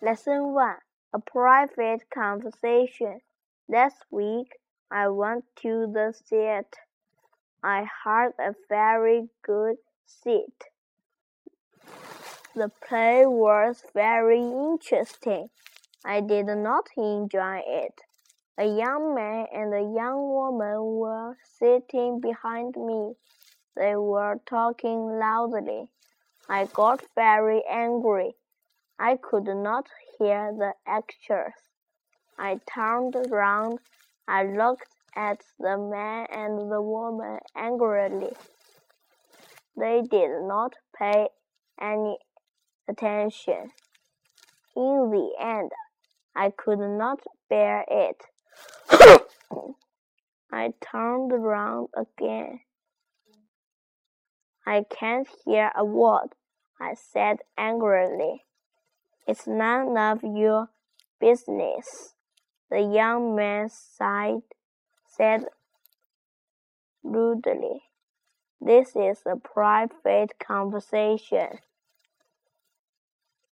Lesson 1 A Private Conversation. Last week I went to the theater. I had a very good seat. The play was very interesting. I did not enjoy it. A young man and a young woman were sitting behind me. They were talking loudly. I got very angry. I could not hear the actors. I turned round. I looked at the man and the woman angrily. They did not pay any attention. In the end, I could not bear it. I turned round again. I can't hear a word, I said angrily. It's none of your business, the young man sighed, said rudely. This is a private conversation.